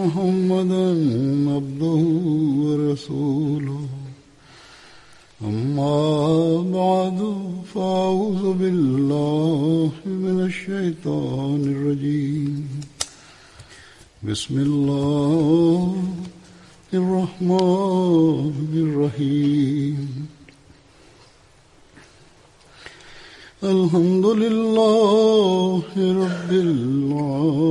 محمدا عبده ورسوله. أما بعد فأعوذ بالله من الشيطان الرجيم. بسم الله الرحمن الرحيم. الحمد لله رب العالمين.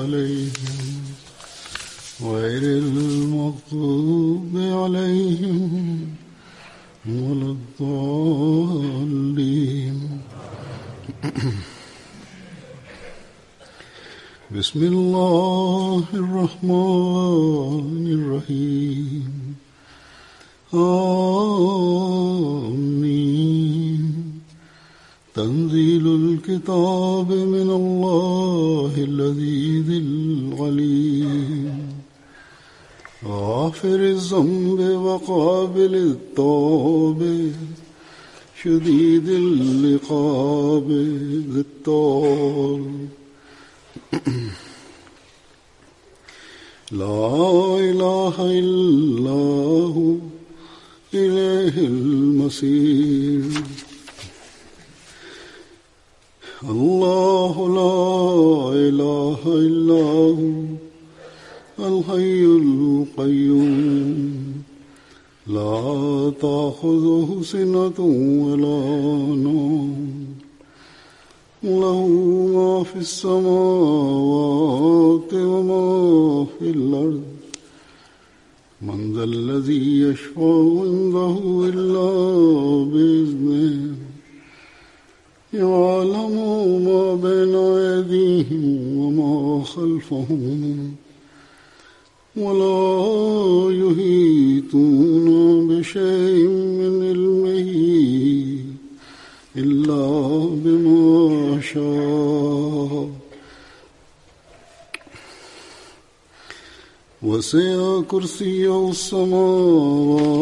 عليهم غير المغضوب عليهم ولا الضالين. بسم الله الرحمن الرحيم. آمين. تنزيل الكتاب من الله الذي العليم. غافر الذنب وقابل التوب. شديد العقاب ذي الطول. لا إله إلا هو إليه المصير. الله لا إله إلا هو الحي القيوم. لا تأخذه سنة ولا نوم. له ما في السماوات وما في الأرض. من ذا الذي يشفع عنده إلا بإذنه. يعلم ما بين أيديهم وما خلفهم ولا يهيتون بشيء من علمه إلا بما شاء. وسع كرسيه السماوات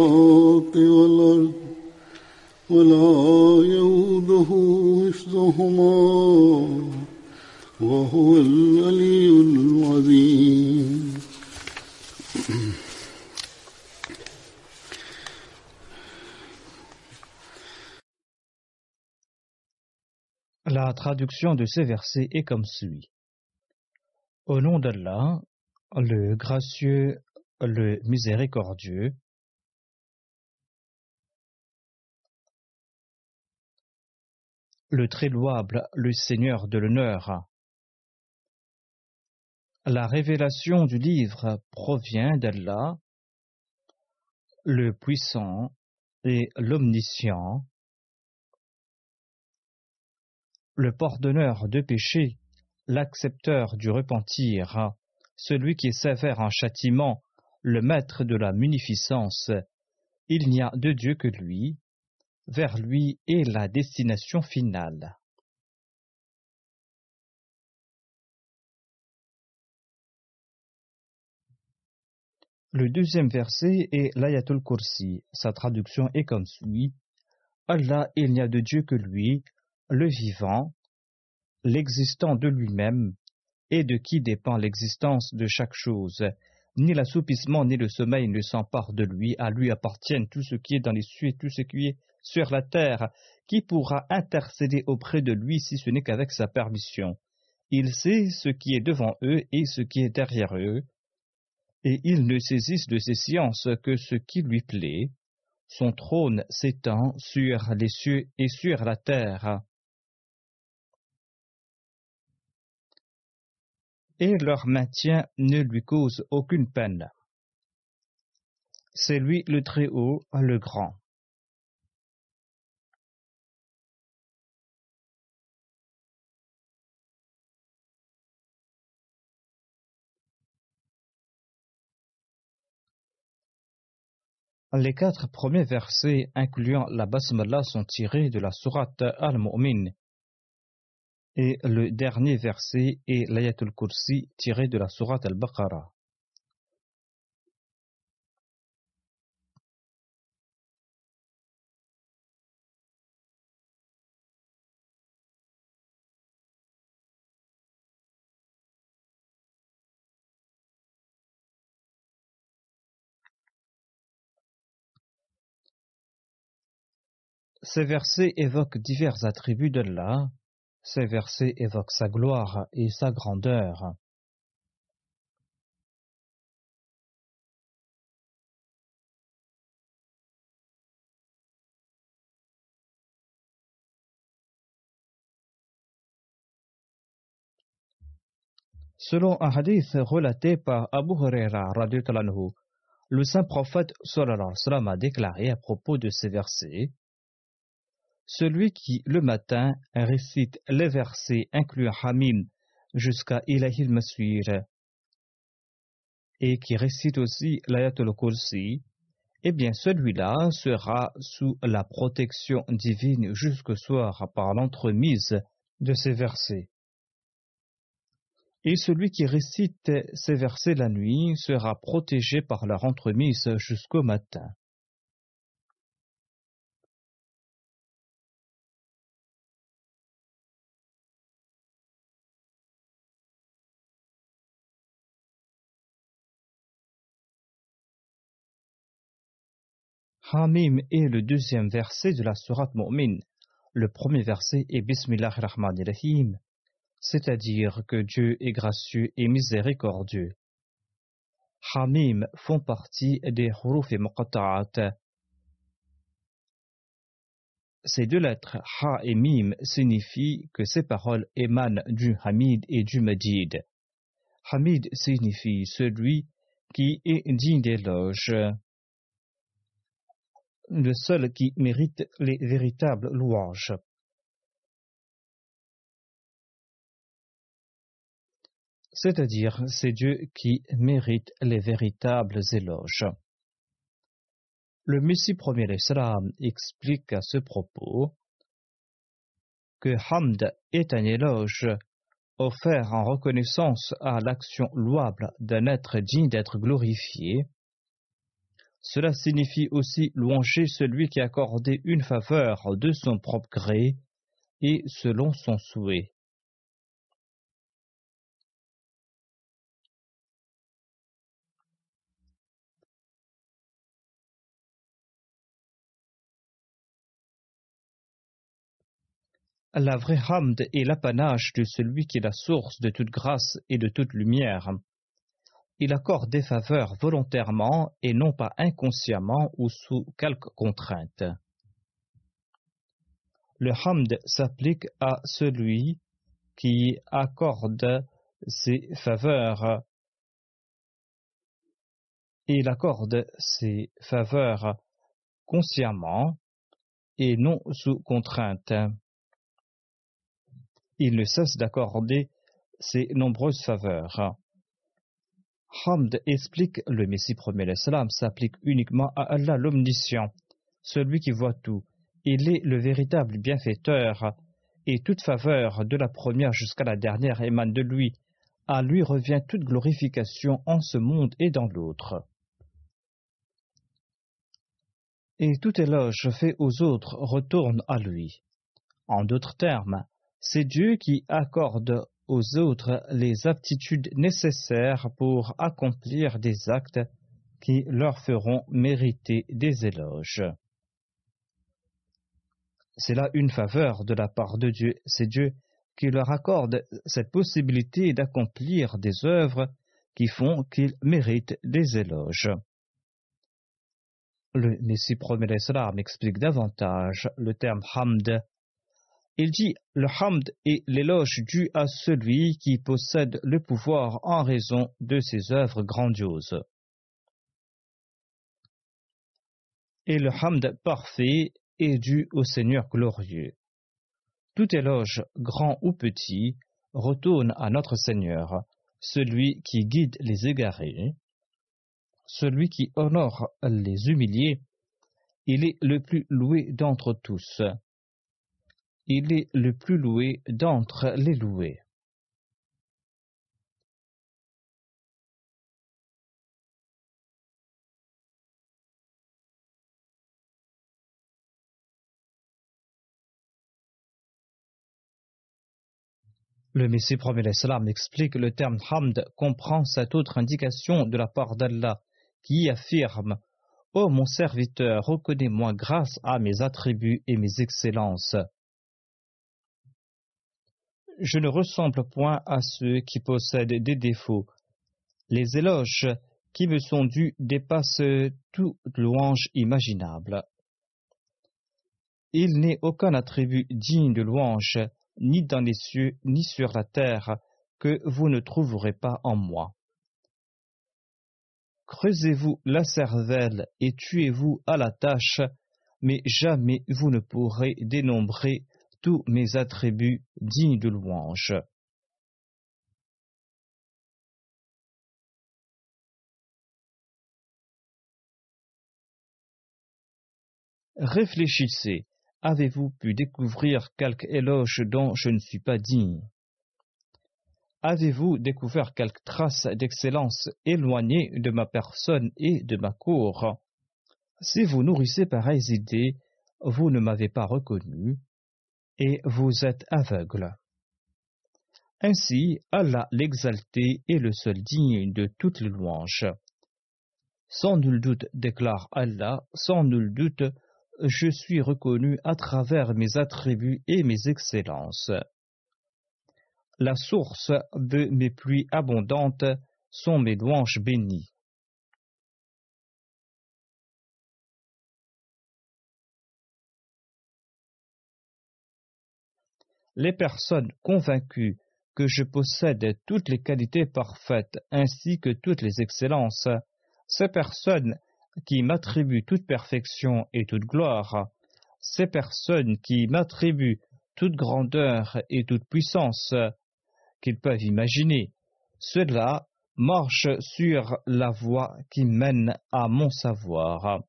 والأرض ولا يؤوده حفظهما وهو العلي العظيم La traduction de ces versets est comme suit. Au nom d'Allah, le gracieux, le miséricordieux, le très louable, le Seigneur de l'honneur. La révélation du livre provient d'Allah, le puissant et l'omniscient, le pardonneur de péchés, l'accepteur du repentir, celui qui sévère en châtiment, le maître de la munificence. Il n'y a de Dieu que lui, vers lui est la destination finale. Le deuxième verset est l'Ayatul Kursi. Sa traduction est comme suit. Allah, il n'y a de Dieu que lui, le vivant, l'existant de lui-même, et de qui dépend l'existence de chaque chose. Ni l'assoupissement ni le sommeil ne s'emparent de lui, à lui appartiennent tout ce qui est dans les cieux tout ce qui est sur la terre. Qui pourra intercéder auprès de lui si ce n'est qu'avec sa permission Il sait ce qui est devant eux et ce qui est derrière eux. et il ne saisisse de ses sciences que ce qui lui plaît. Son trône s'étend sur les cieux et sur la terre. Et leur maintien ne lui cause aucune peine. C'est lui le Très-Haut, le Grand. Les quatre premiers versets incluant la basmala sont tirés de la sourate Al-Mu'min et le dernier verset est l'Ayatul Kursi tiré de la sourate Al-Baqarah. Ces versets évoquent divers attributs d'Allah. Ces versets évoquent sa gloire et sa grandeur. Selon un hadith relaté par Abu Huraira, le saint prophète a déclaré à propos de ces versets celui qui, le matin, récite les versets incluant Hamim jusqu'à Ilahil Maswir et qui récite aussi l'Ayatul Kursi, eh bien celui-là sera sous la protection divine jusqu'au soir par l'entremise de ces versets. Et celui qui récite ces versets la nuit sera protégé par leur entremise jusqu'au matin. Hamim est le deuxième verset de la Sourate Mu'min. Le premier verset est Bismillah ar-Rahman rahim c'est-à-dire que Dieu est gracieux et miséricordieux. Hamim font partie des huruf et muqatta'at. Ces deux lettres, Ha et Mim, signifient que ces paroles émanent du Hamid et du Majid. Hamid signifie celui qui est digne d'éloge le seul qui mérite les véritables louanges. C'est-à-dire, c'est Dieu qui mérite les véritables éloges. Le Messie premier Islam explique à ce propos que Hamd est un éloge offert en reconnaissance à l'action louable d'un être digne d'être glorifié cela signifie aussi louanger celui qui a accordé une faveur de son propre gré et selon son souhait. La vraie hamd est l'apanage de celui qui est la source de toute grâce et de toute lumière il accorde des faveurs volontairement et non pas inconsciemment ou sous quelque contrainte. Le hamd s'applique à celui qui accorde ses faveurs il accorde ses faveurs consciemment et non sous contrainte. Il ne cesse d'accorder ses nombreuses faveurs. Hamd explique le Messie premier l'Islam s'applique uniquement à Allah l'omniscient, celui qui voit tout. Il est le véritable bienfaiteur, et toute faveur de la première jusqu'à la dernière émane de lui. À lui revient toute glorification en ce monde et dans l'autre. Et tout éloge fait aux autres retourne à lui. En d'autres termes, c'est Dieu qui accorde aux autres les aptitudes nécessaires pour accomplir des actes qui leur feront mériter des éloges. C'est là une faveur de la part de Dieu. C'est Dieu qui leur accorde cette possibilité d'accomplir des œuvres qui font qu'il mérite des éloges. Le Messie promet l'Islam explique davantage le terme hamd. Il dit le hamd est l'éloge dû à celui qui possède le pouvoir en raison de ses œuvres grandioses. Et le hamd parfait est dû au Seigneur glorieux. Tout éloge, grand ou petit, retourne à notre Seigneur, celui qui guide les égarés, celui qui honore les humiliés, il est le plus loué d'entre tous. Il est le plus loué d'entre les loués. Le Messie premier l'Islam explique le terme hamd comprend cette autre indication de la part d'Allah qui affirme Ô mon serviteur, reconnais-moi grâce à mes attributs et mes excellences. Je ne ressemble point à ceux qui possèdent des défauts. Les éloges qui me sont dus dépassent toute louange imaginable. Il n'est aucun attribut digne de louange ni dans les cieux, ni sur la terre, que vous ne trouverez pas en moi. Creusez-vous la cervelle et tuez-vous à la tâche, mais jamais vous ne pourrez dénombrer tous mes attributs dignes de louange. Réfléchissez. Avez-vous pu découvrir quelque éloge dont je ne suis pas digne? Avez-vous découvert quelque trace d'excellence éloignée de ma personne et de ma cour? Si vous nourrissez pareilles idées, vous ne m'avez pas reconnu, et vous êtes aveugle. Ainsi, Allah l'exalté est le seul digne de toutes les louanges. Sans nul doute, déclare Allah, sans nul doute, je suis reconnu à travers mes attributs et mes excellences. La source de mes pluies abondantes sont mes louanges bénies. Les personnes convaincues que je possède toutes les qualités parfaites ainsi que toutes les excellences, ces personnes qui m'attribuent toute perfection et toute gloire, ces personnes qui m'attribuent toute grandeur et toute puissance qu'ils peuvent imaginer, ceux-là marchent sur la voie qui mène à mon savoir.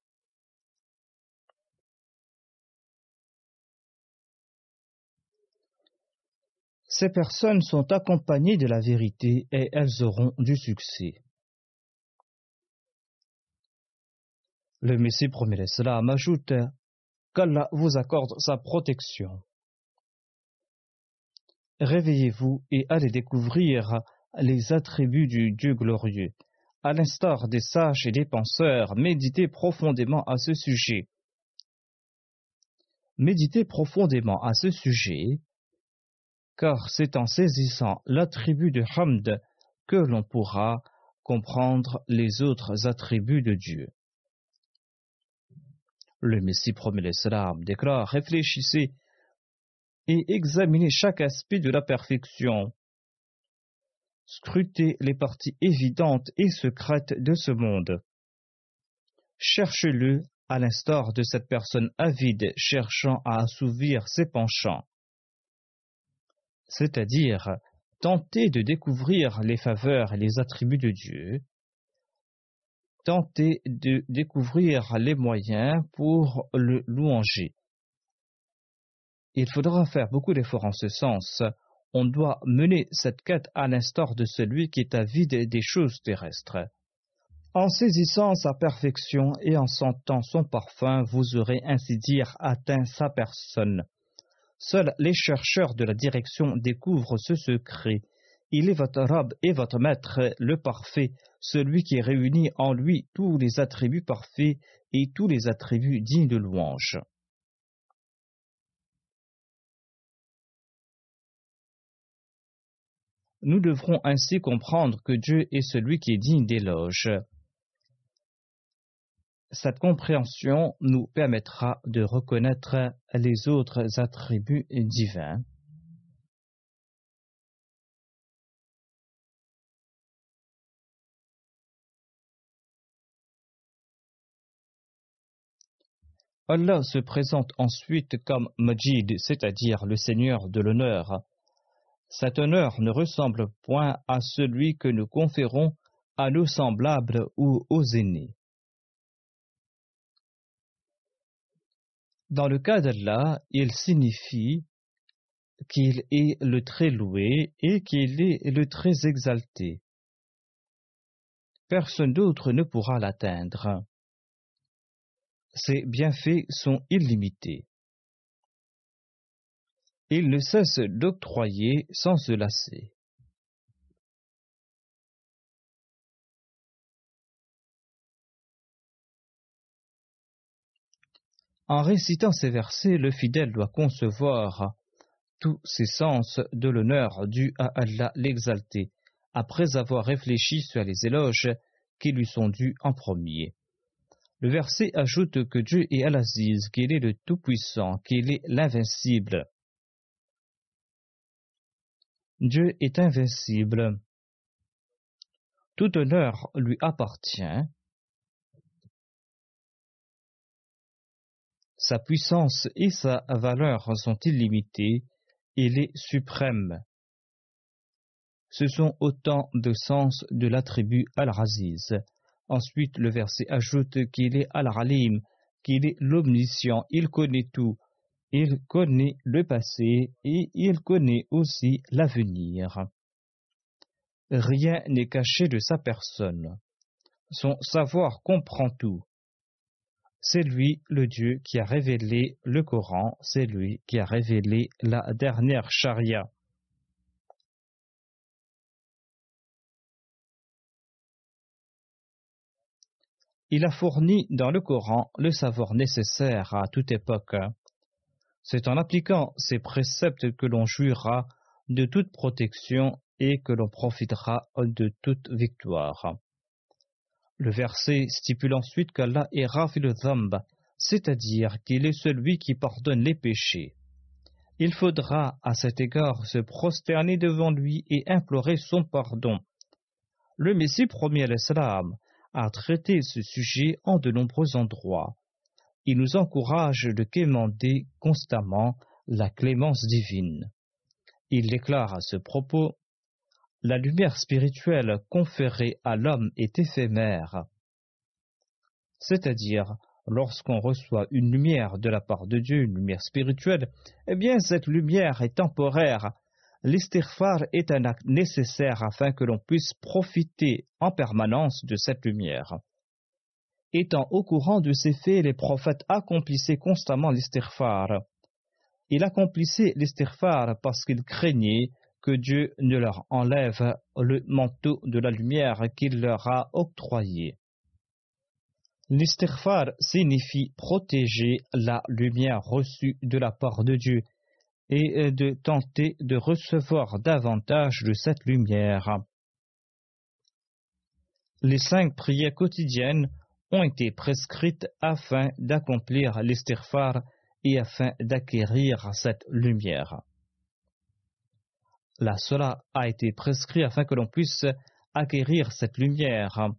Ces personnes sont accompagnées de la vérité et elles auront du succès. Le Messie promet l'Islam ajoute qu'Allah vous accorde sa protection. Réveillez-vous et allez découvrir les attributs du Dieu glorieux. À l'instar des sages et des penseurs, méditez profondément à ce sujet. Méditez profondément à ce sujet, car c'est en saisissant l'attribut de Hamd que l'on pourra comprendre les autres attributs de Dieu. Le Messie promet l'Islam déclare Réfléchissez et examinez chaque aspect de la perfection. Scrutez les parties évidentes et secrètes de ce monde. Cherchez-le à l'instar de cette personne avide cherchant à assouvir ses penchants. C'est-à-dire, tentez de découvrir les faveurs et les attributs de Dieu, tenter de découvrir les moyens pour le louanger. Il faudra faire beaucoup d'efforts en ce sens. On doit mener cette quête à l'instar de celui qui est avide des choses terrestres. En saisissant sa perfection et en sentant son parfum, vous aurez ainsi dire atteint sa personne. Seuls les chercheurs de la direction découvrent ce secret il est votre Rab et votre Maître, le parfait, celui qui réunit en lui tous les attributs parfaits et tous les attributs dignes de louange. Nous devrons ainsi comprendre que Dieu est celui qui est digne d'éloge. Cette compréhension nous permettra de reconnaître les autres attributs divins. Allah se présente ensuite comme Majid, c'est-à-dire le Seigneur de l'honneur. Cet honneur ne ressemble point à celui que nous conférons à nos semblables ou aux aînés. Dans le cas d'Allah, il signifie qu'il est le très loué et qu'il est le très exalté. Personne d'autre ne pourra l'atteindre. Ses bienfaits sont illimités. Il ne cesse d'octroyer sans se lasser. En récitant ces versets, le fidèle doit concevoir tous ses sens de l'honneur dû à Allah l'exalté, après avoir réfléchi sur les éloges qui lui sont dus en premier. Le verset ajoute que Dieu est Al-Aziz, qu'il est le Tout-Puissant, qu'il est l'invincible. Dieu est invincible. Tout honneur lui appartient. Sa puissance et sa valeur sont illimitées. Il est suprême. Ce sont autant de sens de l'attribut Al-Aziz. Ensuite, le verset ajoute qu'il est Al-Ralim, qu'il est l'omniscient, il connaît tout, il connaît le passé et il connaît aussi l'avenir. Rien n'est caché de sa personne. Son savoir comprend tout. C'est lui le Dieu qui a révélé le Coran, c'est lui qui a révélé la dernière charia. Il a fourni dans le Coran le savoir nécessaire à toute époque. C'est en appliquant ces préceptes que l'on jouira de toute protection et que l'on profitera de toute victoire. Le verset stipule ensuite qu'Allah est Rafil Zamb, c'est-à-dire qu'il est celui qui pardonne les péchés. Il faudra à cet égard se prosterner devant lui et implorer son pardon. Le Messie premier l'Islam a traité ce sujet en de nombreux endroits. Il nous encourage de quémander constamment la clémence divine. Il déclare à ce propos La lumière spirituelle conférée à l'homme est éphémère. C'est-à-dire, lorsqu'on reçoit une lumière de la part de Dieu, une lumière spirituelle, eh bien cette lumière est temporaire L'istighfar est un acte nécessaire afin que l'on puisse profiter en permanence de cette lumière. Étant au courant de ces faits, les prophètes accomplissaient constamment l'istighfar. Ils accomplissaient l'istighfar parce qu'ils craignaient que Dieu ne leur enlève le manteau de la lumière qu'il leur a octroyé. L'istighfar signifie protéger la lumière reçue de la part de Dieu et de tenter de recevoir davantage de cette lumière. Les cinq prières quotidiennes ont été prescrites afin d'accomplir l'estirphar et afin d'acquérir cette lumière. La cela a été prescrit afin que l'on puisse acquérir cette lumière,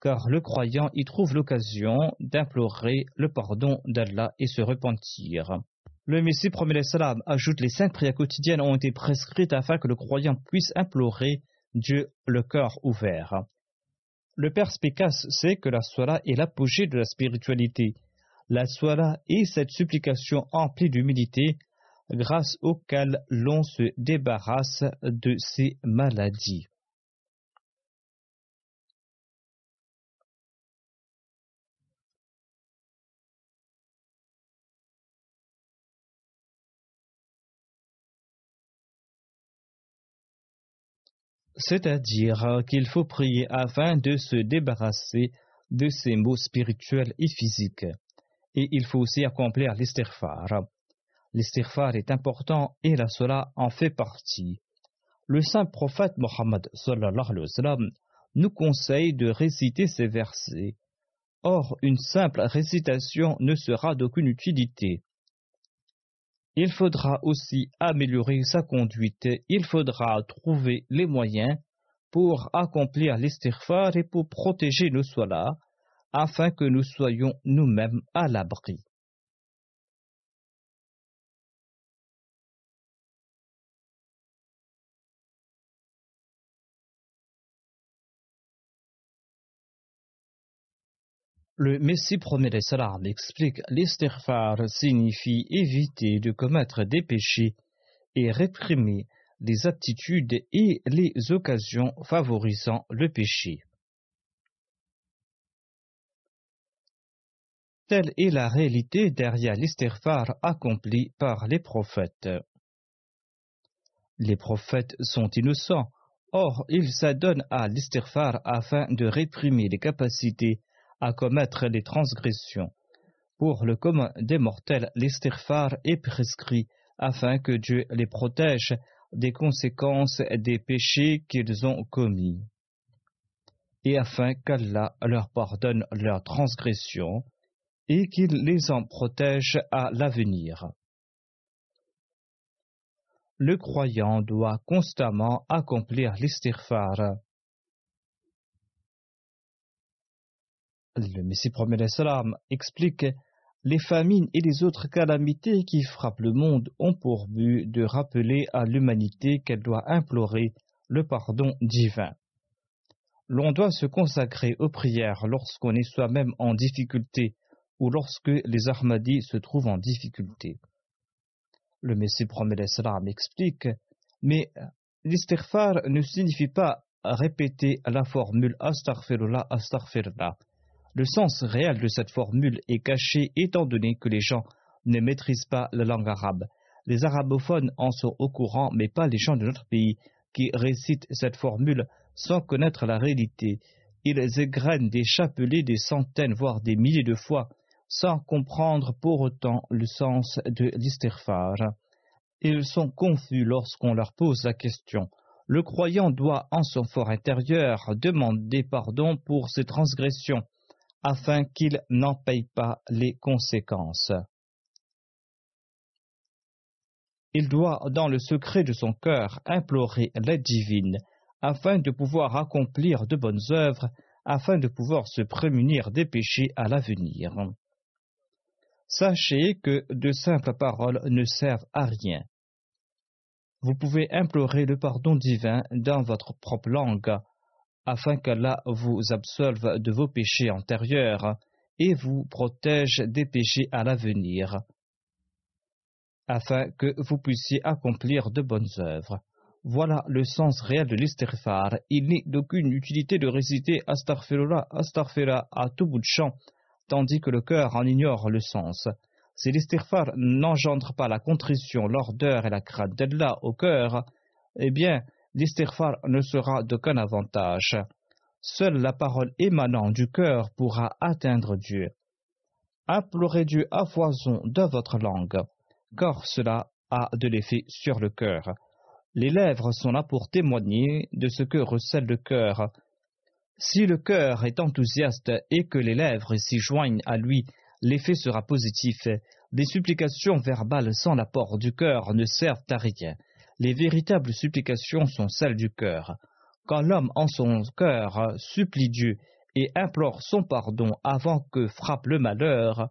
car le croyant y trouve l'occasion d'implorer le pardon d'Allah et se repentir. Le Messie premier salam ajoute les cinq prières quotidiennes ont été prescrites afin que le croyant puisse implorer Dieu le cœur ouvert. Le perspicace sait que la sola est l'apogée de la spiritualité. La sola est cette supplication emplie d'humilité grâce auquel l'on se débarrasse de ses maladies. c'est-à-dire qu'il faut prier afin de se débarrasser de ces maux spirituels et physiques. Et il faut aussi accomplir l'istighfar. L'istighfar est important et la cela en fait partie. Le saint prophète Mohammed nous conseille de réciter ces versets. Or, une simple récitation ne sera d'aucune utilité. Il faudra aussi améliorer sa conduite, il faudra trouver les moyens pour accomplir l'istighfar et pour protéger nos solas, afin que nous soyons nous-mêmes à l'abri. Le Messie salam explique l'istighfar signifie éviter de commettre des péchés et réprimer les attitudes et les occasions favorisant le péché. Telle est la réalité derrière l'istighfar accompli par les prophètes. Les prophètes sont innocents, or ils s'adonnent à l'istighfar afin de réprimer les capacités commettre les transgressions. Pour le commun des mortels, l'istighfar est prescrit afin que Dieu les protège des conséquences des péchés qu'ils ont commis et afin qu'Allah leur pardonne leurs transgressions et qu'il les en protège à l'avenir. Le croyant doit constamment accomplir l'istighfar Le Messie premier salam explique les famines et les autres calamités qui frappent le monde ont pour but de rappeler à l'humanité qu'elle doit implorer le pardon divin. L'on doit se consacrer aux prières lorsqu'on est soi-même en difficulté ou lorsque les Ahmadis se trouvent en difficulté. Le Messie premier salam explique mais l'istighfar ne signifie pas répéter la formule astaghfirullah astaghfirullah le sens réel de cette formule est caché étant donné que les gens ne maîtrisent pas la langue arabe. Les arabophones en sont au courant, mais pas les gens de notre pays qui récitent cette formule sans connaître la réalité. Ils égrènent des chapelets des centaines, voire des milliers de fois, sans comprendre pour autant le sens de l'istighfar. Ils sont confus lorsqu'on leur pose la question. Le croyant doit, en son fort intérieur, demander pardon pour ses transgressions afin qu'il n'en paye pas les conséquences. Il doit, dans le secret de son cœur, implorer l'aide divine, afin de pouvoir accomplir de bonnes œuvres, afin de pouvoir se prémunir des péchés à l'avenir. Sachez que de simples paroles ne servent à rien. Vous pouvez implorer le pardon divin dans votre propre langue, afin qu'Allah vous absolve de vos péchés antérieurs et vous protège des péchés à l'avenir, afin que vous puissiez accomplir de bonnes œuvres. Voilà le sens réel de l'istighfar. Il n'est d'aucune utilité de réciter Astaghfirullah, Astaghfirullah à tout bout de champ, tandis que le cœur en ignore le sens. Si l'istighfar n'engendre pas la contrition, l'ordeur et la crainte d'Allah au cœur, eh bien, l'istighfar ne sera d'aucun avantage. Seule la parole émanant du cœur pourra atteindre Dieu. Implorez Dieu à foison de votre langue, car cela a de l'effet sur le cœur. Les lèvres sont là pour témoigner de ce que recèle le cœur. Si le cœur est enthousiaste et que les lèvres s'y joignent à lui, l'effet sera positif. Des supplications verbales sans l'apport du cœur ne servent à rien les véritables supplications sont celles du cœur. Quand l'homme en son cœur supplie Dieu et implore son pardon avant que frappe le malheur,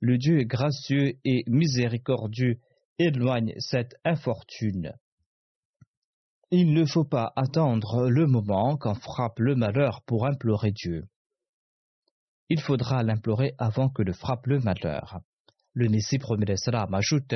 le Dieu gracieux et miséricordieux éloigne cette infortune. Il ne faut pas attendre le moment quand frappe le malheur pour implorer Dieu. Il faudra l'implorer avant que le frappe le malheur. Le Messie premier ajoute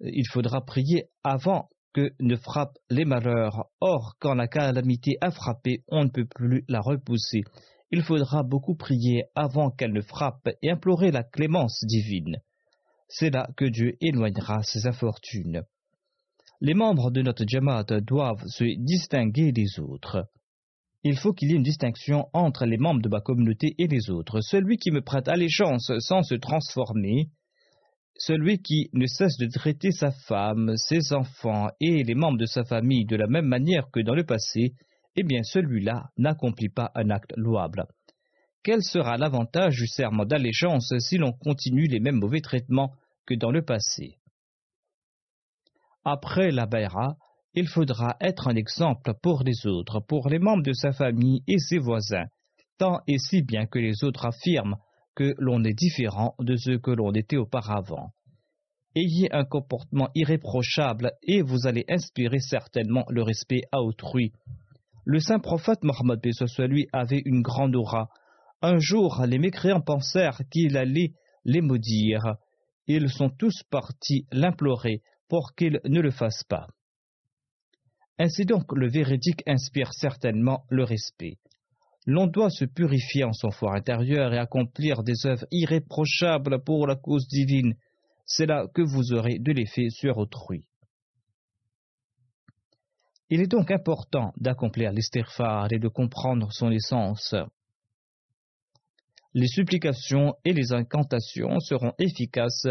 il faudra prier avant que ne frappent les malheurs. Or, quand la calamité a frappé, on ne peut plus la repousser. Il faudra beaucoup prier avant qu'elle ne frappe et implorer la clémence divine. C'est là que Dieu éloignera ses infortunes. Les membres de notre Jamaat doivent se distinguer des autres. Il faut qu'il y ait une distinction entre les membres de ma communauté et les autres. Celui qui me prête allégeance sans se transformer, Celui qui ne cesse de traiter sa femme, ses enfants et les membres de sa famille de la même manière que dans le passé, eh bien celui-là n'accomplit pas un acte louable. Quel sera l'avantage du serment d'allégeance si l'on continue les mêmes mauvais traitements que dans le passé? Après la Baïra, il faudra être un exemple pour les autres, pour les membres de sa famille et ses voisins, tant et si bien que les autres affirment que l'on est différent de ce que l'on était auparavant. Ayez un comportement irréprochable et vous allez inspirer certainement le respect à autrui. Le saint prophète Mohammed lui avait une grande aura. Un jour, les mécréants pensèrent qu'il allait les maudire. Ils sont tous partis l'implorer pour qu'il ne le fasse pas. Ainsi donc, le véridique inspire certainement le respect l'on doit se purifier en son fort intérieur et accomplir des œuvres irréprochables pour la cause divine. C'est là que vous aurez de l'effet sur autrui. Il est donc important d'accomplir l'estirfar et de comprendre son essence. Les supplications et les incantations seront efficaces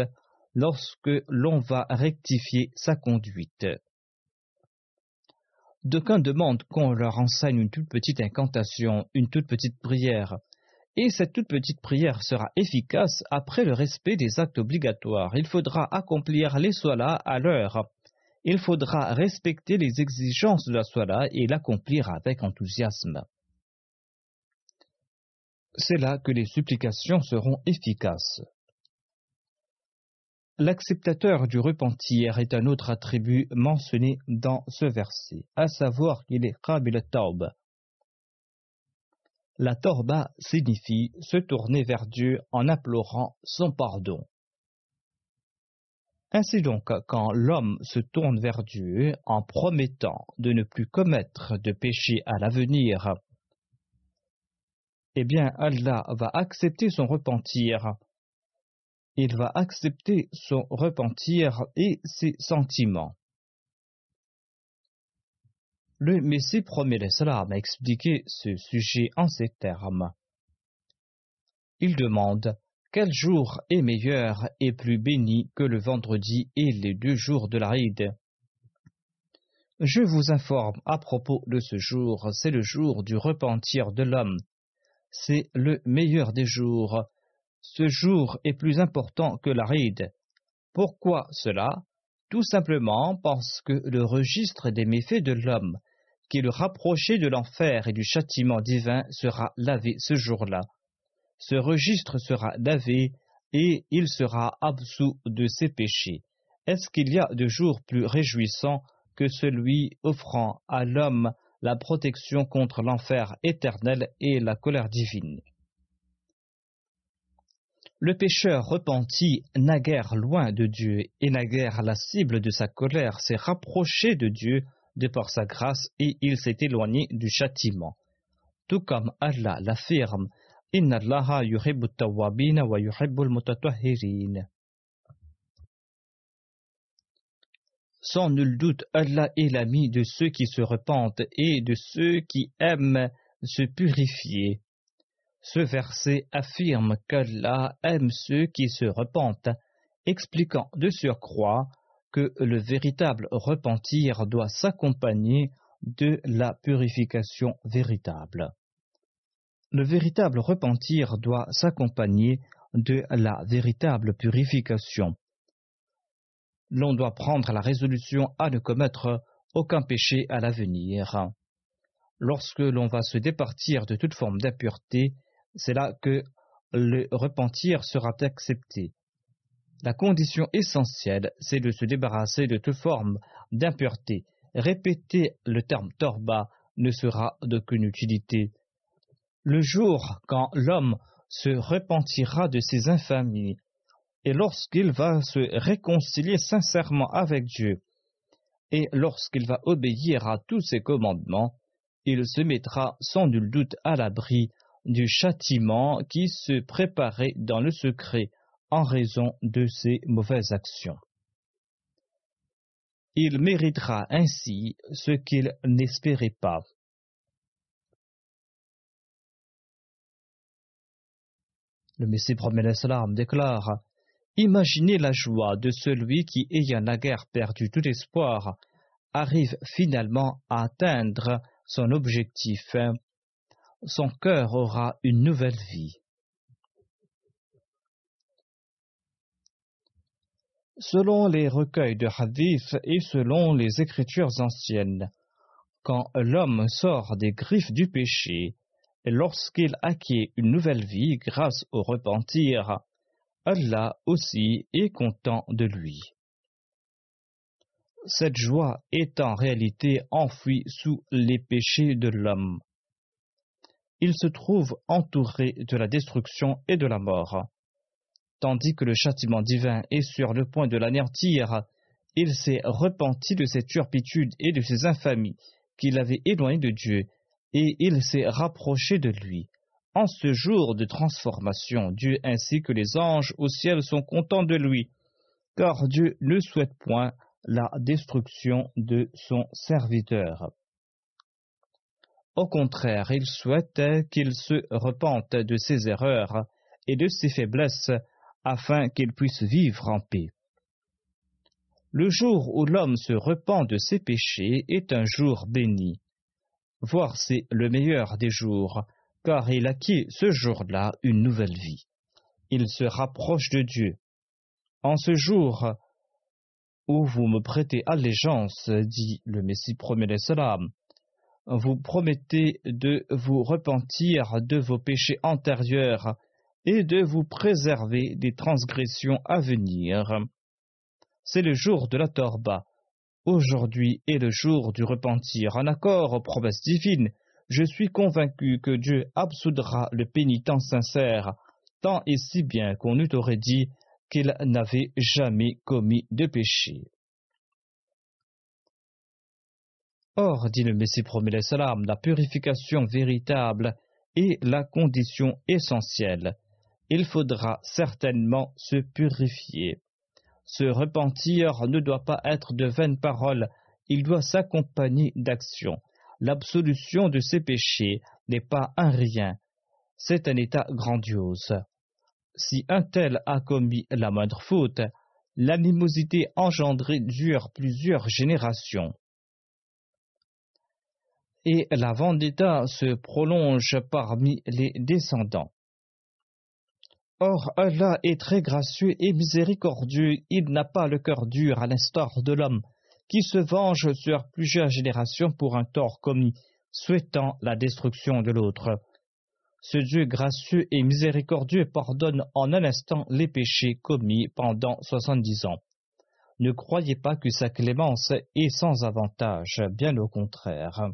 lorsque l'on va rectifier sa conduite. D'aucuns demandent qu'on leur enseigne une toute petite incantation, une toute petite prière. Et cette toute petite prière sera efficace après le respect des actes obligatoires. Il faudra accomplir les solas à l'heure. Il faudra respecter les exigences de la sola et l'accomplir avec enthousiasme. C'est là que les supplications seront efficaces. L'acceptateur du repentir est un autre attribut mentionné dans ce verset, à savoir qu'il est Qabil Taub. La Torba signifie se tourner vers Dieu en implorant son pardon. Ainsi donc, quand l'homme se tourne vers Dieu en promettant de ne plus commettre de péché à l'avenir, eh bien Allah va accepter son repentir il va accepter son repentir et ses sentiments. Le Messie promet l'Islam a expliqué ce sujet en ces termes. Il demande quel jour est meilleur et plus béni que le vendredi et les deux jours de la Ride Je vous informe à propos de ce jour, c'est le jour du repentir de l'homme. C'est le meilleur des jours, ce jour est plus important que la ride. Pourquoi cela? Tout simplement parce que le registre des méfaits de l'homme, qui le rapprochait de l'enfer et du châtiment divin, sera lavé ce jour-là. Ce registre sera lavé et il sera absous de ses péchés. Est-ce qu'il y a de jours plus réjouissants que celui offrant à l'homme la protection contre l'enfer éternel et la colère divine? Le pécheur repenti, naguère loin de Dieu et naguère la cible de sa colère, s'est rapproché de Dieu de par sa grâce et il s'est éloigné du châtiment. Tout comme Allah l'affirme, Inna Allaha wa Sans nul doute, Allah est l'ami de ceux qui se repentent et de ceux qui aiment se purifier. Ce verset affirme qu'Allah aime ceux qui se repentent, expliquant de surcroît que le véritable repentir doit s'accompagner de la purification véritable. Le véritable repentir doit s'accompagner de la véritable purification. L'on doit prendre la résolution à ne commettre aucun péché à l'avenir. Lorsque l'on va se départir de toute forme d'impureté, c'est là que le repentir sera accepté. La condition essentielle, c'est de se débarrasser de toute forme d'impureté. Répéter le terme torba ne sera d'aucune utilité. Le jour quand l'homme se repentira de ses infamies, et lorsqu'il va se réconcilier sincèrement avec Dieu, et lorsqu'il va obéir à tous ses commandements, il se mettra sans nul doute à l'abri du châtiment qui se préparait dans le secret en raison de ses mauvaises actions. Il méritera ainsi ce qu'il n'espérait pas. Le Messie promet l'Islam déclare Imaginez la joie de celui qui, ayant naguère perdu tout espoir, arrive finalement à atteindre son objectif. Son cœur aura une nouvelle vie. Selon les recueils de hadith et selon les écritures anciennes, quand l'homme sort des griffes du péché, lorsqu'il acquiert une nouvelle vie grâce au repentir, Allah aussi est content de lui. Cette joie est en réalité enfouie sous les péchés de l'homme. Il se trouve entouré de la destruction et de la mort. Tandis que le châtiment divin est sur le point de l'anéantir, il s'est repenti de ses turpitudes et de ses infamies qu'il avait éloignées de Dieu, et il s'est rapproché de lui. En ce jour de transformation, Dieu ainsi que les anges au ciel sont contents de lui, car Dieu ne souhaite point la destruction de son serviteur. Au contraire, il souhaite qu'il se repente de ses erreurs et de ses faiblesses afin qu'il puisse vivre en paix. Le jour où l'homme se repent de ses péchés est un jour béni. Voire c'est le meilleur des jours, car il acquiert ce jour-là une nouvelle vie. Il se rapproche de Dieu. En ce jour où vous me prêtez allégeance, dit le Messie premier salam, vous promettez de vous repentir de vos péchés antérieurs et de vous préserver des transgressions à venir. C'est le jour de la Torba. Aujourd'hui est le jour du repentir. En accord aux promesses divines, je suis convaincu que Dieu absoudra le pénitent sincère, tant et si bien qu'on eût aurait dit qu'il n'avait jamais commis de péché. Or, dit le Messie promet salam, la purification véritable est la condition essentielle. Il faudra certainement se purifier. Ce repentir ne doit pas être de vaines paroles, il doit s'accompagner d'actions l'absolution de ses péchés n'est pas un rien, c'est un état grandiose. Si un tel a commis la moindre faute, l'animosité engendrée dure plusieurs générations. Et la vendetta se prolonge parmi les descendants. Or, Allah est très gracieux et miséricordieux, il n'a pas le cœur dur à l'instar de l'homme, qui se venge sur plusieurs générations pour un tort commis, souhaitant la destruction de l'autre. Ce Dieu gracieux et miséricordieux pardonne en un instant les péchés commis pendant soixante-dix ans. Ne croyez pas que sa clémence est sans avantage, bien au contraire.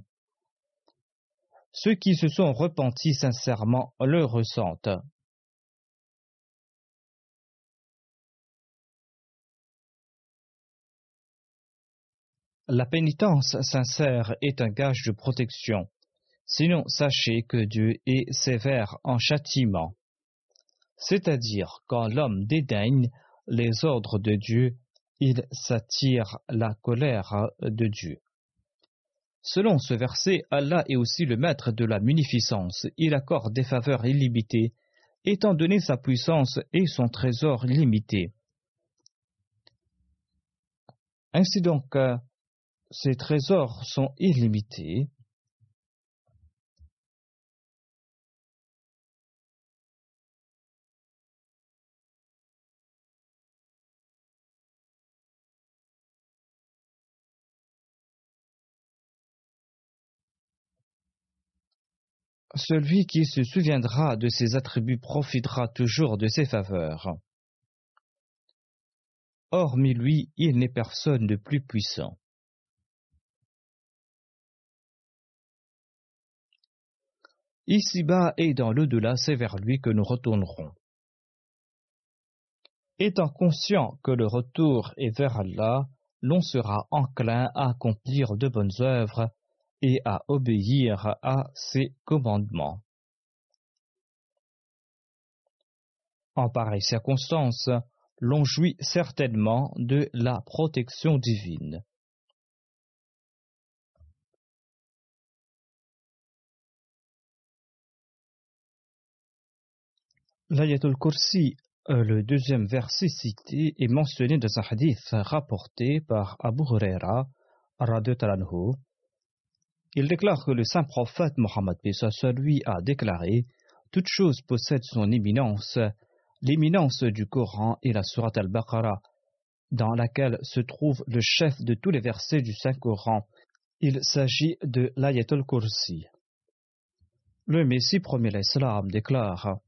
Ceux qui se sont repentis sincèrement le ressentent. La pénitence sincère est un gage de protection. Sinon, sachez que Dieu est sévère en châtiment. C'est-à-dire, quand l'homme dédaigne les ordres de Dieu, il s'attire la colère de Dieu. Selon ce verset, Allah est aussi le maître de la munificence. Il accorde des faveurs illimitées, étant donné sa puissance et son trésor limité. Ainsi donc, ces trésors sont illimités. Celui qui se souviendra de ses attributs profitera toujours de ses faveurs. Hormis lui, il n'est personne de plus puissant. Ici-bas et dans l'au-delà, c'est vers lui que nous retournerons. Étant conscient que le retour est vers Allah, l'on sera enclin à accomplir de bonnes œuvres et à obéir à ses commandements. En pareille circonstance, l'on jouit certainement de la protection divine. L'Ayatul Kursi Euh, Le deuxième verset cité est mentionné dans un hadith rapporté par Abu Huraira. Il déclare que le saint prophète Mohammed soit lui a déclaré Toute chose possède son éminence, l'éminence du Coran et la Surat al-Baqarah, dans laquelle se trouve le chef de tous les versets du Saint-Coran. Il s'agit de l'Ayatul Kursi. Le Messie premier l'Islam déclare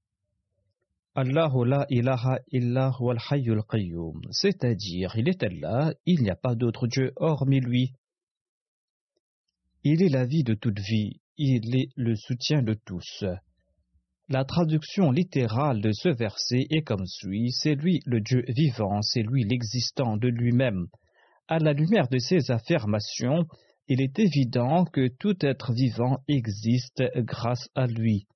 Allahu la ilaha illa huwal hayyul qayyum, c'est-à-dire il est Allah, il n'y a pas d'autre Dieu hormis lui. Il est la vie de toute vie, il est le soutien de tous. La traduction littérale de ce verset est comme suit c'est lui le Dieu vivant, c'est lui l'existant de lui-même. À la lumière de ces affirmations, il est évident que tout être vivant existe grâce à lui.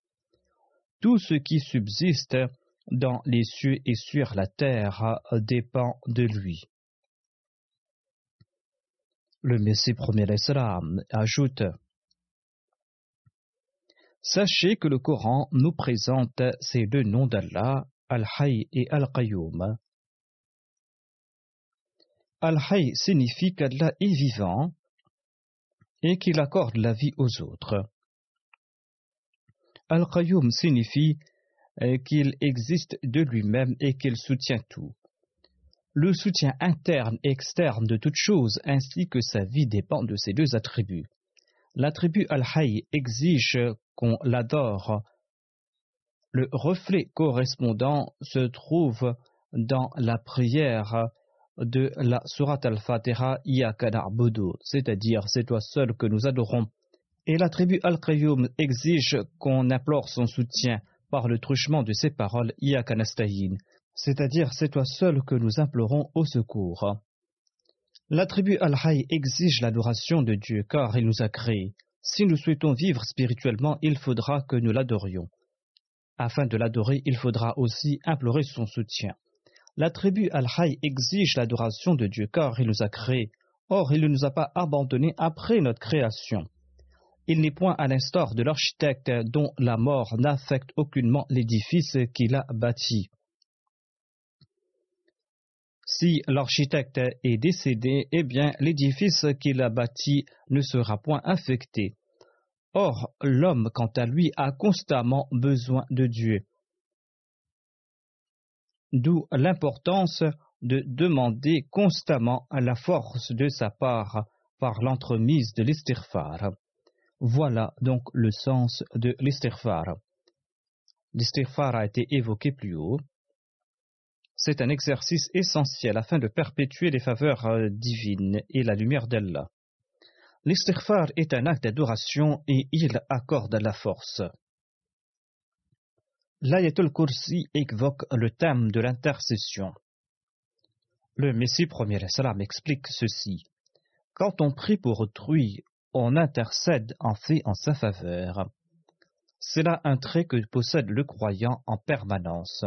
Tout ce qui subsiste dans les cieux et sur la terre dépend de lui. Le Messie premier ajoute Sachez que le Coran nous présente ces deux noms d'Allah, Al-Hay et Al-Qayyum. Al-Hay signifie qu'Allah est vivant et qu'il accorde la vie aux autres. Al-Qayyum signifie euh, qu'il existe de lui-même et qu'il soutient tout. Le soutien interne et externe de toute chose ainsi que sa vie dépend de ces deux attributs. L'attribut Al-Hayy exige qu'on l'adore. Le reflet correspondant se trouve dans la prière de la Surat al-Fatiha Bodo, c'est-à-dire c'est toi seul que nous adorons. Et l'attribut Al-Qayyum exige qu'on implore son soutien par le truchement de ces paroles Iyakanastayin, c'est-à-dire c'est toi seul que nous implorons au secours. L'attribut Al-Hay exige l'adoration de Dieu car il nous a créés. Si nous souhaitons vivre spirituellement, il faudra que nous l'adorions. Afin de l'adorer, il faudra aussi implorer son soutien. L'attribut Al-Hay exige l'adoration de Dieu car il nous a créés. Or, il ne nous a pas abandonnés après notre création. Il n'est point à l'instar de l'architecte dont la mort n'affecte aucunement l'édifice qu'il a bâti. Si l'architecte est décédé, eh bien l'édifice qu'il a bâti ne sera point affecté. Or, l'homme, quant à lui, a constamment besoin de Dieu. D'où l'importance de demander constamment la force de sa part par l'entremise de l'estirfar. Voilà donc le sens de l'estirfar. L'estirfar a été évoqué plus haut. C'est un exercice essentiel afin de perpétuer les faveurs euh, divines et la lumière d'Allah. L'istighfar est un acte d'adoration et il accorde la force. L'Ayatul Kursi évoque le thème de l'intercession. Le Messie premier salam explique ceci. Quand on prie pour autrui, on intercède en fait en sa faveur. C'est là un trait que possède le croyant en permanence.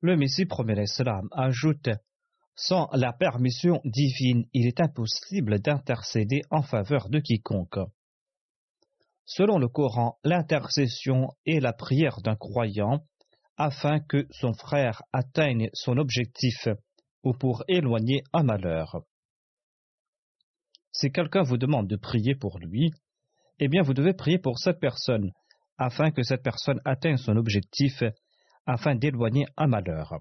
Le Messie premier l'Islam ajoute Sans la permission divine, il est impossible d'intercéder en faveur de quiconque. Selon le Coran, l'intercession est la prière d'un croyant afin que son frère atteigne son objectif ou pour éloigner un malheur. Si quelqu'un vous demande de prier pour lui, eh bien vous devez prier pour cette personne afin que cette personne atteigne son objectif afin d'éloigner un malheur.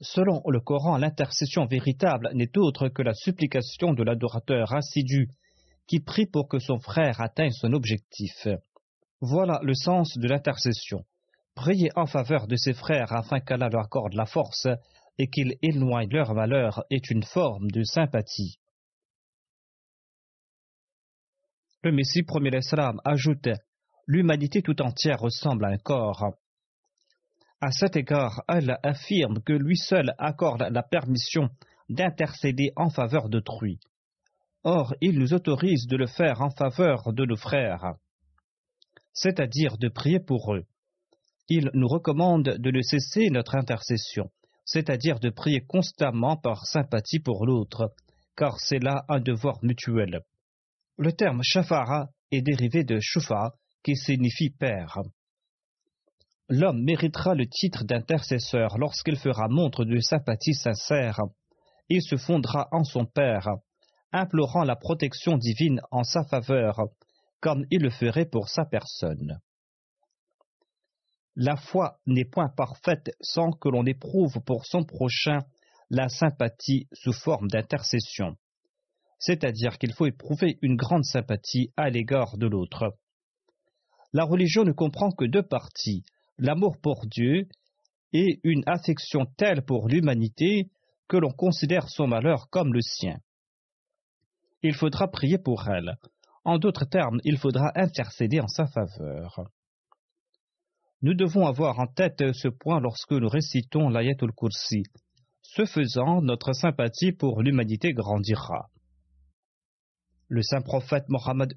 Selon le Coran, l'intercession véritable n'est autre que la supplication de l'adorateur assidu qui prie pour que son frère atteigne son objectif. Voilà le sens de l'intercession. Prier en faveur de ses frères afin qu'Allah leur accorde la force et qu'il éloigne leur malheur est une forme de sympathie. Le Messie premier l'Islam ajoute L'humanité tout entière ressemble à un corps. À cet égard, Allah affirme que lui seul accorde la permission d'intercéder en faveur d'autrui. Or, il nous autorise de le faire en faveur de nos frères, c'est-à-dire de prier pour eux. Il nous recommande de ne cesser notre intercession, c'est-à-dire de prier constamment par sympathie pour l'autre, car c'est là un devoir mutuel. Le terme shafara est dérivé de shufa, qui signifie père. L'homme méritera le titre d'intercesseur lorsqu'il fera montre de sympathie sincère et se fondera en son Père, implorant la protection divine en sa faveur, comme il le ferait pour sa personne. La foi n'est point parfaite sans que l'on éprouve pour son prochain la sympathie sous forme d'intercession, c'est-à-dire qu'il faut éprouver une grande sympathie à l'égard de l'autre. La religion ne comprend que deux parties, l'amour pour Dieu et une affection telle pour l'humanité que l'on considère son malheur comme le sien. Il faudra prier pour elle. En d'autres termes, il faudra intercéder en sa faveur. Nous devons avoir en tête ce point lorsque nous récitons l'Ayatul Kursi. Ce faisant, notre sympathie pour l'humanité grandira. Le saint prophète Mohammed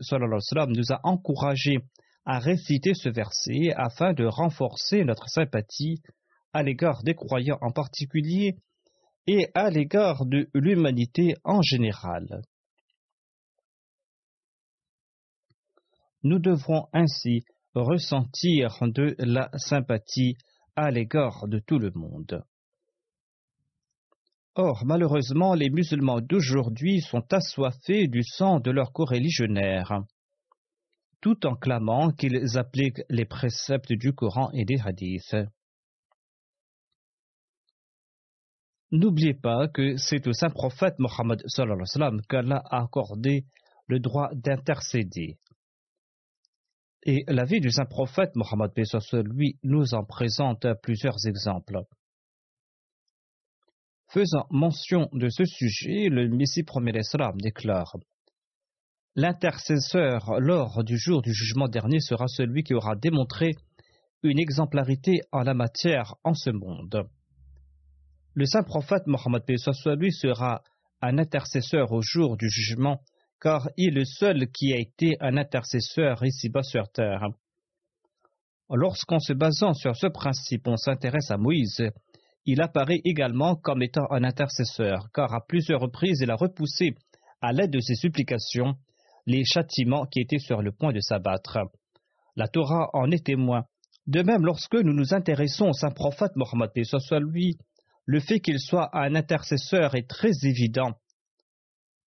nous a encouragés à réciter ce verset afin de renforcer notre sympathie à l'égard des croyants en particulier et à l'égard de l'humanité en général. Nous devrons ainsi ressentir de la sympathie à l'égard de tout le monde. Or, malheureusement, les musulmans d'aujourd'hui sont assoiffés du sang de leurs coreligionnaires tout en clamant qu'ils appliquent les préceptes du Coran et des hadiths. N'oubliez pas que c'est au saint prophète Mohammed qu'Allah a accordé le droit d'intercéder. Et la vie du saint prophète Mohammed lui nous en présente plusieurs exemples. Faisant mention de ce sujet, le Messie premier Islam déclare L'intercesseur lors du jour du jugement dernier sera celui qui aura démontré une exemplarité en la matière en ce monde. Le saint prophète Mohammed lui sera un intercesseur au jour du jugement, car il est le seul qui a été un intercesseur ici-bas sur terre. Lorsqu'en se basant sur ce principe on s'intéresse à Moïse, il apparaît également comme étant un intercesseur, car à plusieurs reprises il a repoussé, à l'aide de ses supplications, les châtiments qui étaient sur le point de s'abattre. La Torah en est témoin. De même, lorsque nous nous intéressons au saint prophète Mohammed, soit lui, le fait qu'il soit un intercesseur est très évident,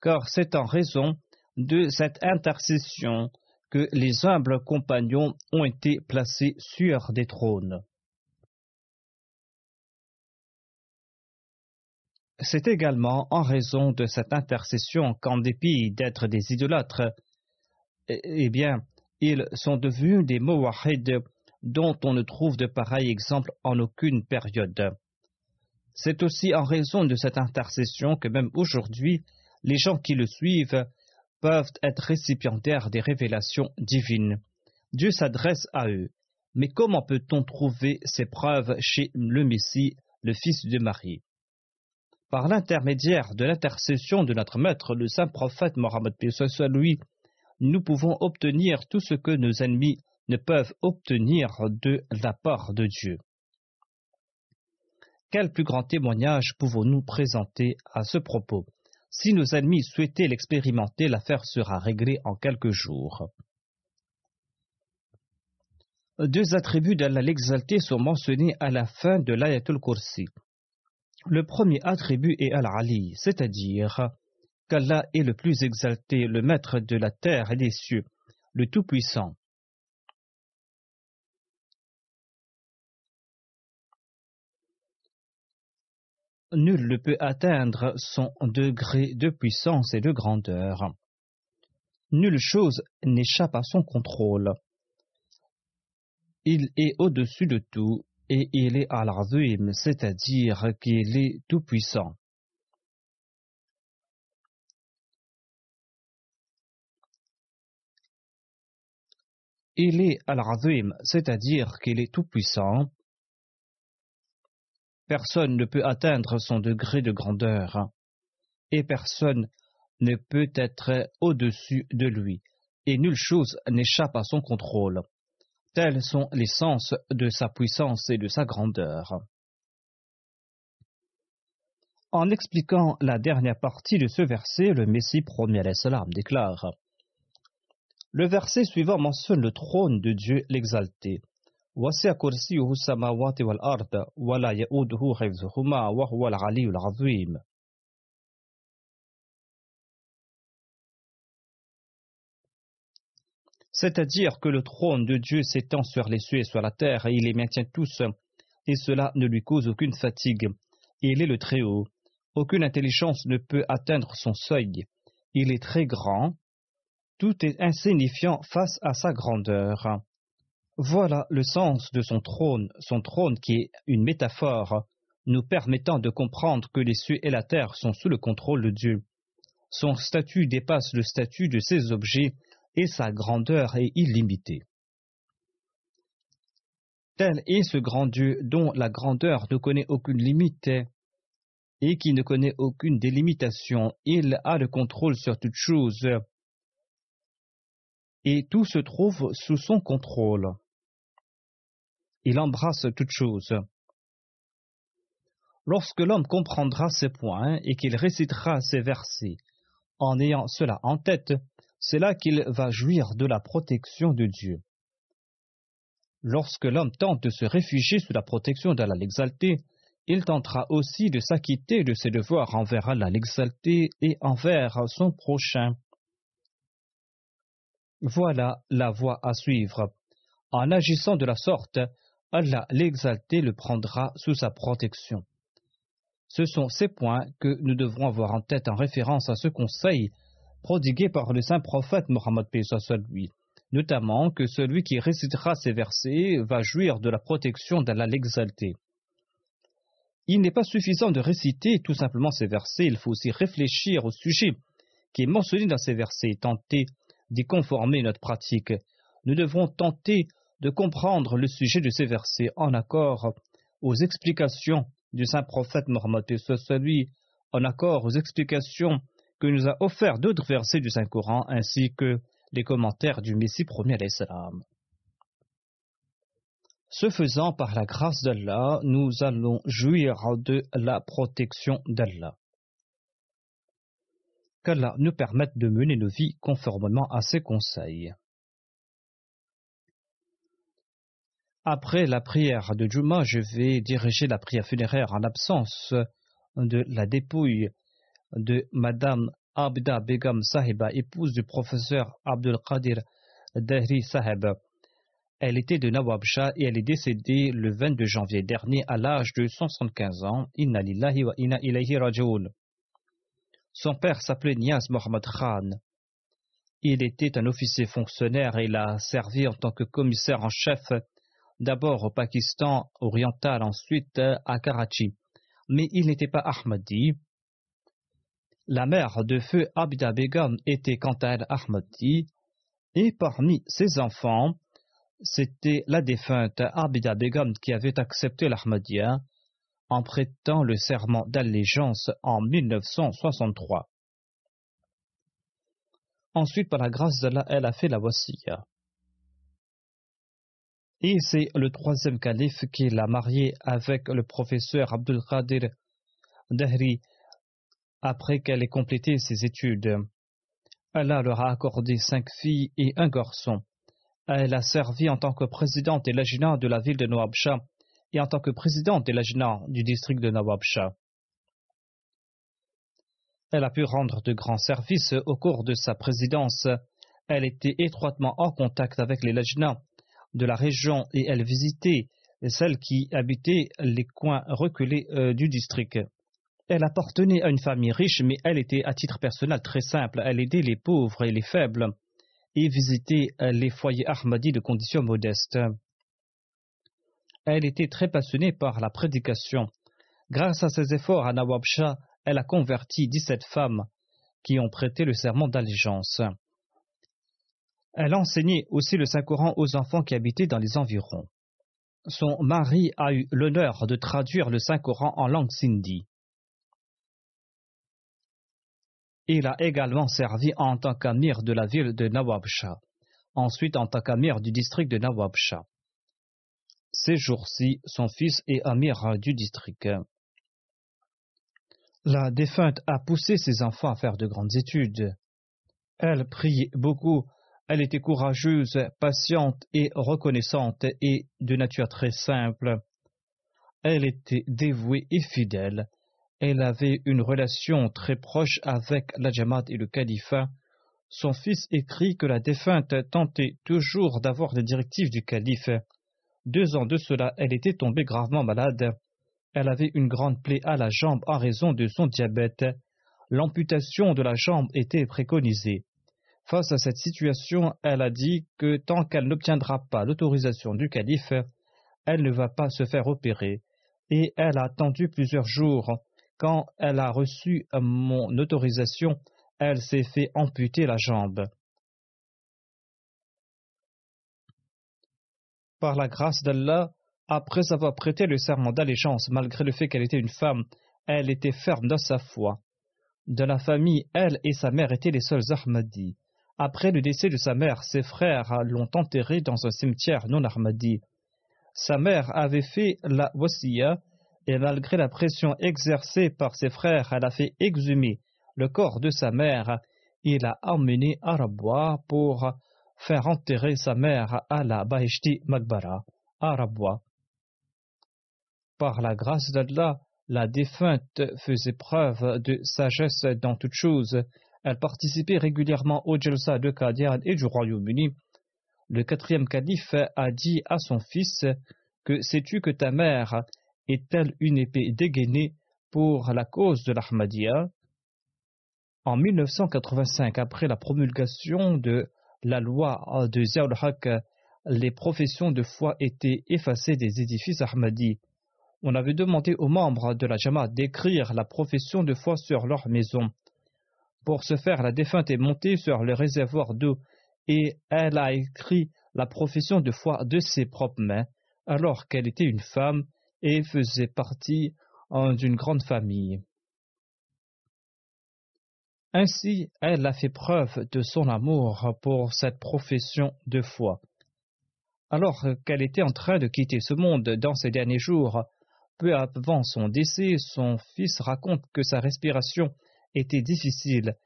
car c'est en raison de cette intercession que les humbles compagnons ont été placés sur des trônes. C'est également en raison de cette intercession qu'en dépit d'être des idolâtres, eh, eh bien, ils sont devenus des Mawahid dont on ne trouve de pareils exemples en aucune période. C'est aussi en raison de cette intercession que même aujourd'hui, les gens qui le suivent peuvent être récipiendaires des révélations divines. Dieu s'adresse à eux. Mais comment peut-on trouver ces preuves chez le Messie, le fils de Marie? Par l'intermédiaire de l'intercession de notre Maître, le saint prophète Mohammed lui, nous pouvons obtenir tout ce que nos ennemis ne peuvent obtenir de la part de Dieu. Quel plus grand témoignage pouvons-nous présenter à ce propos? Si nos ennemis souhaitaient l'expérimenter, l'affaire sera réglée en quelques jours. Deux attributs d'Allah l'exalté sont mentionnés à la fin de l'Ayatul Kursi. Le premier attribut est Al-Ali, c'est-à-dire qu'Allah est le plus exalté, le maître de la terre et des cieux, le Tout-Puissant. Nul ne peut atteindre son degré de puissance et de grandeur. Nulle chose n'échappe à son contrôle. Il est au-dessus de tout et il est al-azim, c'est-à-dire qu'il est tout-puissant. Il est al-azim, c'est-à-dire qu'il est tout-puissant. Personne ne peut atteindre son degré de grandeur, et personne ne peut être au-dessus de lui, et nulle chose n'échappe à son contrôle. Tels sont les sens de sa puissance et de sa grandeur. En expliquant la dernière partie de ce verset, le Messie premier salam déclare Le verset suivant mentionne le trône de Dieu l'exalté. C'est-à-dire que le trône de Dieu s'étend sur les cieux et sur la terre et il les maintient tous et cela ne lui cause aucune fatigue. Il est le Très-Haut. Aucune intelligence ne peut atteindre son seuil. Il est très grand. Tout est insignifiant face à sa grandeur. Voilà le sens de son trône, son trône qui est une métaphore, nous permettant de comprendre que les cieux et la terre sont sous le contrôle de Dieu. Son statut dépasse le statut de ces objets et sa grandeur est illimitée. Tel est ce grand Dieu dont la grandeur ne connaît aucune limite et qui ne connaît aucune délimitation. Il a le contrôle sur toute chose et tout se trouve sous son contrôle. Il embrasse toute chose. Lorsque l'homme comprendra ces points et qu'il récitera ces versets, en ayant cela en tête, c'est là qu'il va jouir de la protection de Dieu. Lorsque l'homme tente de se réfugier sous la protection d'Allah l'exalté, il tentera aussi de s'acquitter de ses devoirs envers Allah l'exalté et envers son prochain. Voilà la voie à suivre. En agissant de la sorte, Allah l'exalté le prendra sous sa protection. Ce sont ces points que nous devrons avoir en tête en référence à ce conseil prodigué par le saint prophète Mohammed lui, notamment que celui qui récitera ces versets va jouir de la protection d'Allah l'exalté. Il n'est pas suffisant de réciter tout simplement ces versets, il faut aussi réfléchir au sujet qui est mentionné dans ces versets, tenter d'y conformer notre pratique. Nous devrons tenter de comprendre le sujet de ces versets en accord aux explications du saint prophète Mohammed lui, en accord aux explications que nous a offert d'autres versets du Saint-Coran ainsi que les commentaires du Messie premier l'Islam. Ce faisant, par la grâce d'Allah, nous allons jouir de la protection d'Allah. Qu'Allah nous permette de mener nos vies conformément à ses conseils. Après la prière de Juma, je vais diriger la prière funéraire en absence de la dépouille de Madame Abda Begum Sahiba, épouse du professeur Abdul Qadir Dahri Sahib. Elle était de Nawabshah et elle est décédée le 22 janvier dernier à l'âge de 175 ans. Inna lillahi wa inna rajoul. Son père s'appelait Niaz Mohammad Khan. Il était un officier fonctionnaire et il a servi en tant que commissaire en chef d'abord au Pakistan oriental, ensuite à Karachi. Mais il n'était pas Ahmadi, la mère de feu Abida Begum était quant à elle Ahmadi, et parmi ses enfants, c'était la défunte Abida Begum qui avait accepté l'Ahmadiyya en prêtant le serment d'allégeance en 1963. Ensuite, par la grâce d'Allah, elle a fait la wasiya. Et c'est le troisième calife qui l'a mariée avec le professeur Abdul Qadir Dahri après qu'elle ait complété ses études. Allah leur a accordé cinq filles et un garçon. Elle a servi en tant que présidente et l'agina de la ville de Nawabshah et en tant que présidente et l'agina du district de Nawabshah. Elle a pu rendre de grands services au cours de sa présidence. Elle était étroitement en contact avec les lajinas de la région et elle visitait celles qui habitaient les coins reculés euh, du district. Elle appartenait à une famille riche, mais elle était à titre personnel très simple. Elle aidait les pauvres et les faibles et visitait les foyers Ahmadis de conditions modestes. Elle était très passionnée par la prédication. Grâce à ses efforts à Nawab Shah, elle a converti 17 femmes qui ont prêté le serment d'allégeance. Elle enseignait aussi le Saint-Coran aux enfants qui habitaient dans les environs. Son mari a eu l'honneur de traduire le Saint-Coran en langue sindhi. Il a également servi en tant qu'amir de la ville de Nawabshah, ensuite en tant qu'amir du district de Nawabshah. Ces jours-ci, son fils est amir du district. La défunte a poussé ses enfants à faire de grandes études. Elle priait beaucoup Elle était courageuse, patiente et reconnaissante et de nature très simple. Elle était dévouée et fidèle. Elle avait une relation très proche avec la Jamaat et le califat. Son fils écrit que la défunte tentait toujours d'avoir les directives du calife. Deux ans de cela, elle était tombée gravement malade. Elle avait une grande plaie à la jambe en raison de son diabète. L'amputation de la jambe était préconisée. Face à cette situation, elle a dit que tant qu'elle n'obtiendra pas l'autorisation du calife, elle ne va pas se faire opérer. Et elle a attendu plusieurs jours. Quand elle a reçu mon autorisation, elle s'est fait amputer la jambe. Par la grâce d'Allah, après avoir prêté le serment d'allégeance, malgré le fait qu'elle était une femme, elle était ferme dans sa foi. De la famille, elle et sa mère étaient les seuls Ahmadis. Après le décès de sa mère, ses frères l'ont enterrée dans un cimetière non Ahmadi. Sa mère avait fait la wasiya et malgré la pression exercée par ses frères, elle a fait exhumer le corps de sa mère et l'a emmené à Rabwa pour faire enterrer sa mère à la Bahishti Magbara, à Rabwa. Par la grâce d'Allah, la défunte faisait preuve de sagesse dans toutes choses. Elle participait régulièrement au Jalsa de Qadian et du Royaume-Uni. Le quatrième calife a dit à son fils que sais-tu que ta mère est-elle une épée dégainée pour la cause de l'Ahmadiyya En 1985, après la promulgation de la loi de Ziaul les professions de foi étaient effacées des édifices Ahmadis on avait demandé aux membres de la Jama d'écrire la profession de foi sur leur maison. Pour ce faire, la défunte est montée sur le réservoir d'eau et elle a écrit la profession de foi de ses propres mains, alors qu'elle était une femme et faisait partie d'une grande famille. Ainsi, elle a fait preuve de son amour pour cette profession de foi. Alors qu'elle était en train de quitter ce monde dans ces derniers jours, peu avant son décès, son fils raconte que sa respiration était difficile.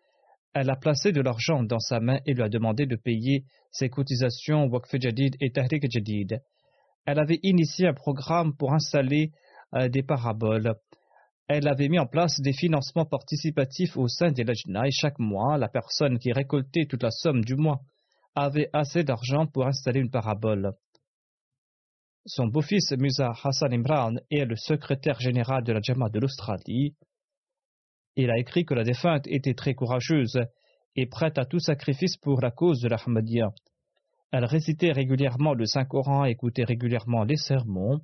Elle a placé de l'argent dans sa main et lui a demandé de payer ses cotisations Waqf Jadid et Tahrik Jadid. Elle avait initié un programme pour installer euh, des paraboles. Elle avait mis en place des financements participatifs au sein des Lajna et chaque mois, la personne qui récoltait toute la somme du mois avait assez d'argent pour installer une parabole. Son beau-fils Musa Hassan Imran est le secrétaire général de la Jama de l'Australie. Il a écrit que la défunte était très courageuse et prête à tout sacrifice pour la cause de l'Ahmadiyya. Elle récitait régulièrement le Saint-Coran écoutait régulièrement les sermons.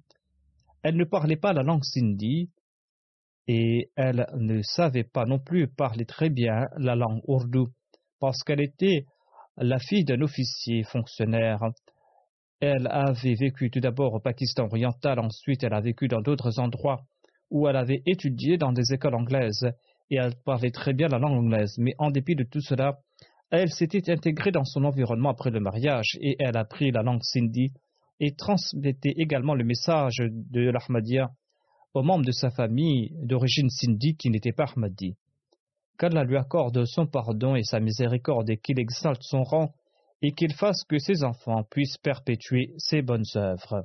Elle ne parlait pas la langue sindhi et elle ne savait pas non plus parler très bien la langue ourdou parce qu'elle était la fille d'un officier fonctionnaire elle avait vécu tout d'abord au Pakistan oriental, ensuite elle a vécu dans d'autres endroits où elle avait étudié dans des écoles anglaises et elle parlait très bien la langue anglaise. Mais en dépit de tout cela, elle s'était intégrée dans son environnement après le mariage et elle a appris la langue sindhi et transmettait également le message de l'Ahmadiyya aux membres de sa famille d'origine sindhi qui n'étaient pas Ahmadi. Qu'Allah lui accorde son pardon et sa miséricorde et qu'il exalte son rang et qu'il fasse que ses enfants puissent perpétuer ses bonnes œuvres.